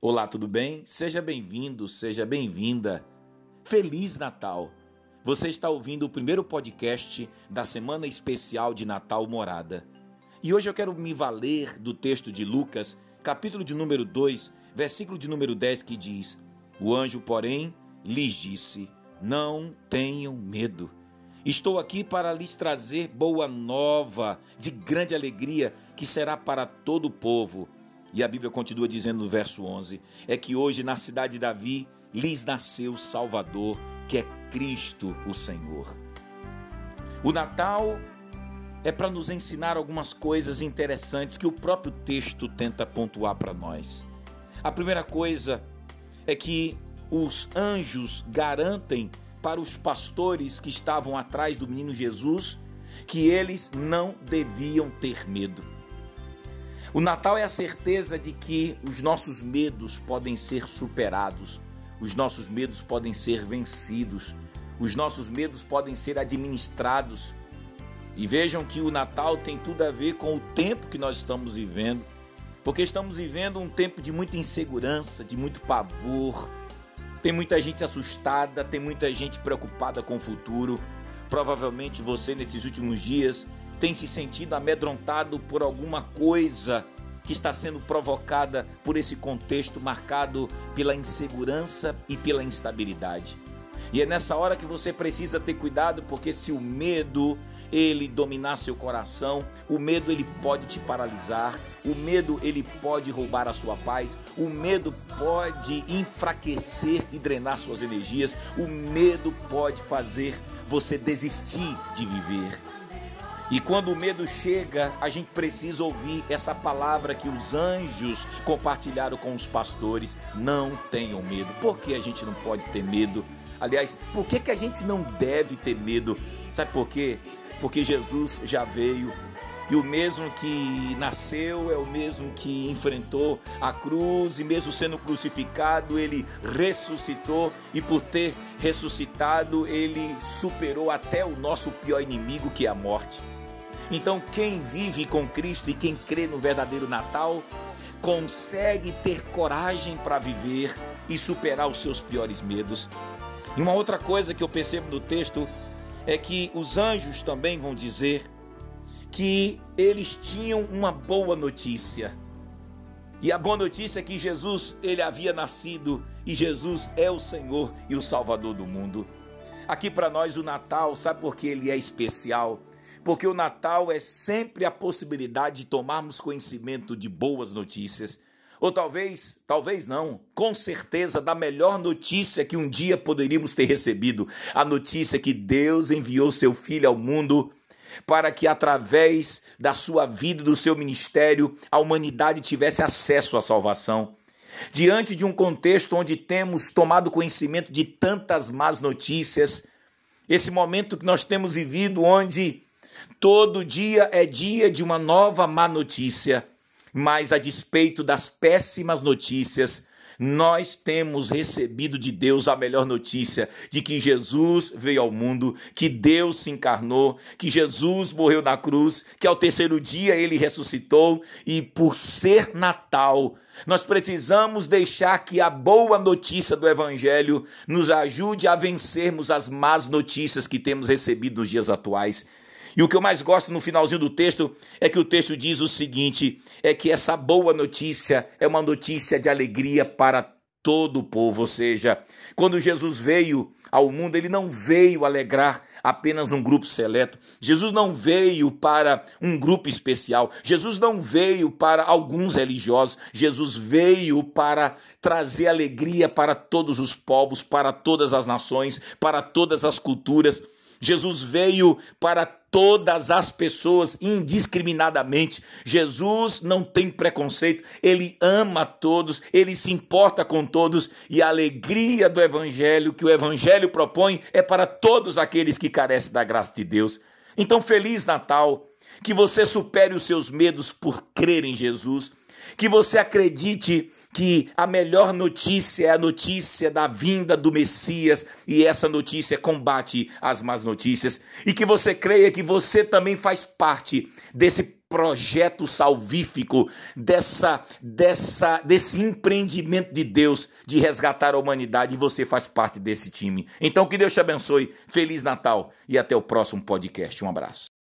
Olá, tudo bem? Seja bem-vindo, seja bem-vinda. Feliz Natal! Você está ouvindo o primeiro podcast da semana especial de Natal Morada. E hoje eu quero me valer do texto de Lucas, capítulo de número 2, versículo de número 10, que diz: O anjo, porém, lhes disse: Não tenham medo. Estou aqui para lhes trazer boa nova, de grande alegria, que será para todo o povo. E a Bíblia continua dizendo no verso 11: é que hoje na cidade de Davi lhes nasceu o Salvador, que é Cristo o Senhor. O Natal é para nos ensinar algumas coisas interessantes que o próprio texto tenta pontuar para nós. A primeira coisa é que os anjos garantem para os pastores que estavam atrás do menino Jesus que eles não deviam ter medo. O Natal é a certeza de que os nossos medos podem ser superados, os nossos medos podem ser vencidos, os nossos medos podem ser administrados. E vejam que o Natal tem tudo a ver com o tempo que nós estamos vivendo, porque estamos vivendo um tempo de muita insegurança, de muito pavor. Tem muita gente assustada, tem muita gente preocupada com o futuro. Provavelmente você, nesses últimos dias, tem se sentido amedrontado por alguma coisa que está sendo provocada por esse contexto marcado pela insegurança e pela instabilidade. E é nessa hora que você precisa ter cuidado, porque se o medo ele dominar seu coração, o medo ele pode te paralisar, o medo ele pode roubar a sua paz, o medo pode enfraquecer e drenar suas energias, o medo pode fazer você desistir de viver. E quando o medo chega, a gente precisa ouvir essa palavra que os anjos compartilharam com os pastores: não tenham medo. Por que a gente não pode ter medo? Aliás, por que, que a gente não deve ter medo? Sabe por quê? Porque Jesus já veio. E o mesmo que nasceu é o mesmo que enfrentou a cruz, e mesmo sendo crucificado, ele ressuscitou, e por ter ressuscitado, ele superou até o nosso pior inimigo, que é a morte. Então, quem vive com Cristo e quem crê no verdadeiro Natal, consegue ter coragem para viver e superar os seus piores medos. E uma outra coisa que eu percebo no texto é que os anjos também vão dizer que eles tinham uma boa notícia. E a boa notícia é que Jesus, ele havia nascido e Jesus é o Senhor e o Salvador do mundo. Aqui para nós o Natal, sabe por que ele é especial? Porque o Natal é sempre a possibilidade de tomarmos conhecimento de boas notícias. Ou talvez, talvez não, com certeza, da melhor notícia que um dia poderíamos ter recebido: a notícia que Deus enviou seu Filho ao mundo para que, através da sua vida e do seu ministério, a humanidade tivesse acesso à salvação. Diante de um contexto onde temos tomado conhecimento de tantas más notícias, esse momento que nós temos vivido, onde Todo dia é dia de uma nova má notícia, mas a despeito das péssimas notícias, nós temos recebido de Deus a melhor notícia de que Jesus veio ao mundo, que Deus se encarnou, que Jesus morreu na cruz, que ao terceiro dia ele ressuscitou e por ser Natal, nós precisamos deixar que a boa notícia do Evangelho nos ajude a vencermos as más notícias que temos recebido nos dias atuais. E o que eu mais gosto no finalzinho do texto é que o texto diz o seguinte: é que essa boa notícia é uma notícia de alegria para todo o povo. Ou seja, quando Jesus veio ao mundo, ele não veio alegrar apenas um grupo seleto. Jesus não veio para um grupo especial. Jesus não veio para alguns religiosos. Jesus veio para trazer alegria para todos os povos, para todas as nações, para todas as culturas. Jesus veio para todas as pessoas indiscriminadamente. Jesus não tem preconceito, ele ama todos, ele se importa com todos e a alegria do evangelho que o evangelho propõe é para todos aqueles que carecem da graça de Deus. Então, feliz Natal, que você supere os seus medos por crer em Jesus, que você acredite que a melhor notícia é a notícia da vinda do Messias e essa notícia combate as más notícias e que você creia que você também faz parte desse projeto salvífico, dessa, dessa, desse empreendimento de Deus de resgatar a humanidade e você faz parte desse time. Então que Deus te abençoe. Feliz Natal e até o próximo podcast. Um abraço.